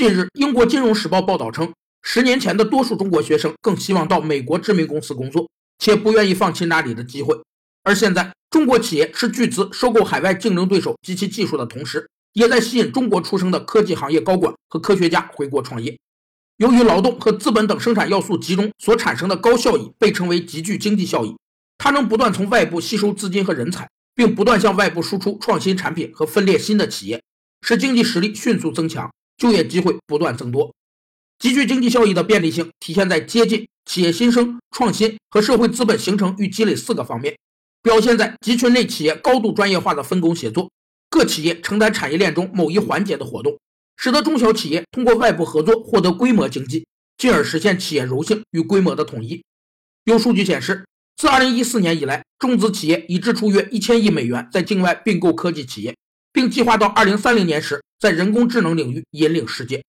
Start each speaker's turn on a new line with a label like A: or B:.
A: 近日，英国金融时报报道称，十年前的多数中国学生更希望到美国知名公司工作，且不愿意放弃那里的机会。而现在，中国企业斥巨资收购海外竞争对手及其技术的同时，也在吸引中国出生的科技行业高管和科学家回国创业。由于劳动和资本等生产要素集中所产生的高效益被称为集聚经济效益，它能不断从外部吸收资金和人才，并不断向外部输出创新产品和分裂新的企业，使经济实力迅速增强。就业机会不断增多，集聚经济效益的便利性体现在接近企业新生、创新和社会资本形成与积累四个方面，表现在集群内企业高度专业化的分工协作，各企业承担产业链中某一环节的活动，使得中小企业通过外部合作获得规模经济，进而实现企业柔性与规模的统一。有数据显示，自2014年以来，中资企业已支出约一千亿美元在境外并购科技企业，并计划到2030年时。在人工智能领域引领世界。